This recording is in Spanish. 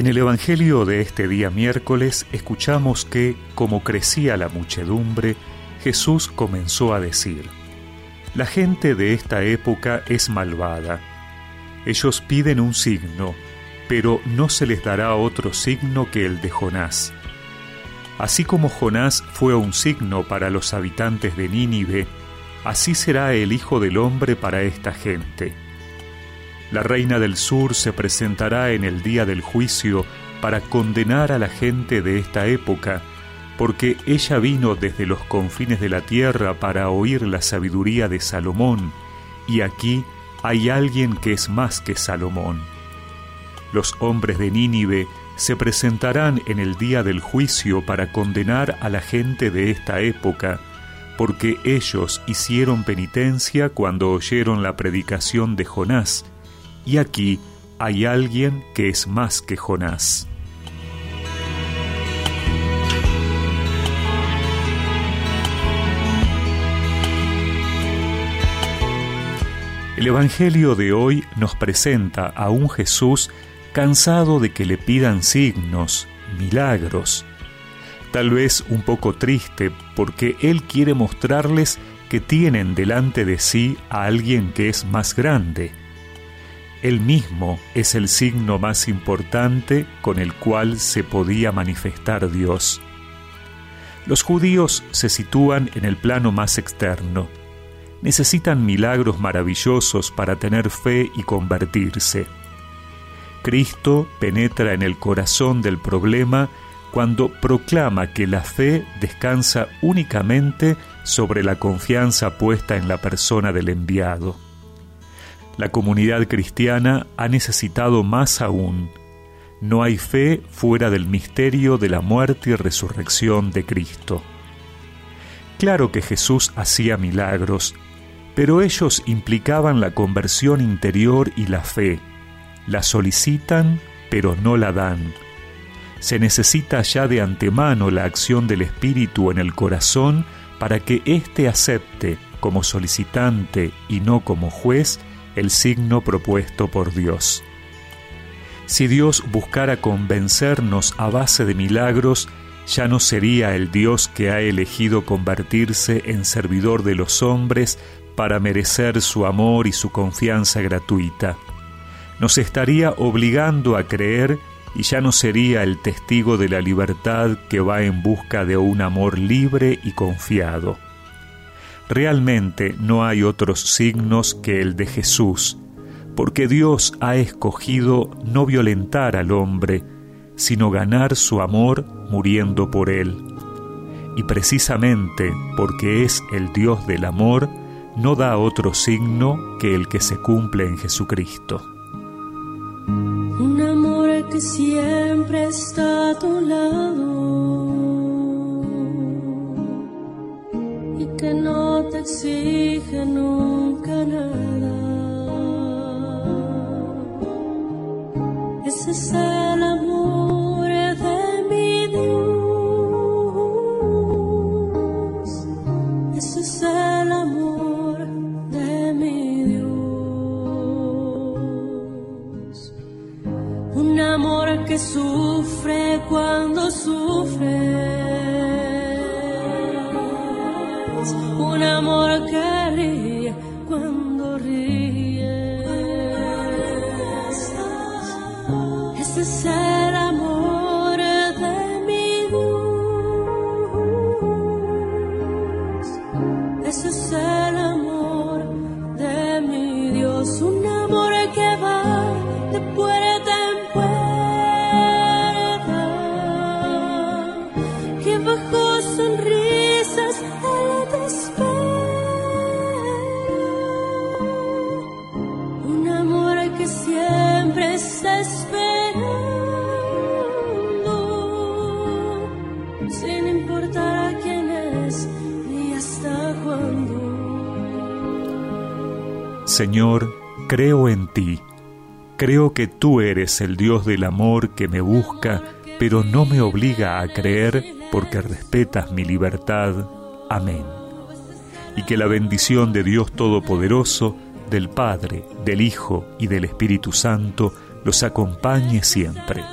En el Evangelio de este día miércoles escuchamos que, como crecía la muchedumbre, Jesús comenzó a decir, La gente de esta época es malvada. Ellos piden un signo, pero no se les dará otro signo que el de Jonás. Así como Jonás fue un signo para los habitantes de Nínive, así será el Hijo del Hombre para esta gente. La reina del sur se presentará en el día del juicio para condenar a la gente de esta época, porque ella vino desde los confines de la tierra para oír la sabiduría de Salomón, y aquí hay alguien que es más que Salomón. Los hombres de Nínive se presentarán en el día del juicio para condenar a la gente de esta época, porque ellos hicieron penitencia cuando oyeron la predicación de Jonás, y aquí hay alguien que es más que Jonás. El Evangelio de hoy nos presenta a un Jesús cansado de que le pidan signos, milagros. Tal vez un poco triste porque Él quiere mostrarles que tienen delante de sí a alguien que es más grande. Él mismo es el signo más importante con el cual se podía manifestar Dios. Los judíos se sitúan en el plano más externo necesitan milagros maravillosos para tener fe y convertirse. Cristo penetra en el corazón del problema cuando proclama que la fe descansa únicamente sobre la confianza puesta en la persona del enviado. La comunidad cristiana ha necesitado más aún. No hay fe fuera del misterio de la muerte y resurrección de Cristo. Claro que Jesús hacía milagros, pero ellos implicaban la conversión interior y la fe. La solicitan, pero no la dan. Se necesita ya de antemano la acción del Espíritu en el corazón para que éste acepte, como solicitante y no como juez, el signo propuesto por Dios. Si Dios buscara convencernos a base de milagros, ya no sería el Dios que ha elegido convertirse en servidor de los hombres para merecer su amor y su confianza gratuita. Nos estaría obligando a creer y ya no sería el testigo de la libertad que va en busca de un amor libre y confiado. Realmente no hay otros signos que el de Jesús, porque Dios ha escogido no violentar al hombre, sino ganar su amor muriendo por él. Y precisamente porque es el Dios del amor, no da otro signo que el que se cumple en Jesucristo. Un amor que siempre está a tu lado y que no te exige nunca nada. Ese es el amor de mi Dios. Ese es el amor. que sufre cuando sufre. Un amor que ríe cuando ríe. Ese es el amor de mi Dios. Ese es el amor de mi Dios. Un amor Señor, creo en ti. Creo que tú eres el Dios del amor que me busca, pero no me obliga a creer porque respetas mi libertad. Amén. Y que la bendición de Dios Todopoderoso, del Padre, del Hijo y del Espíritu Santo los acompañe siempre.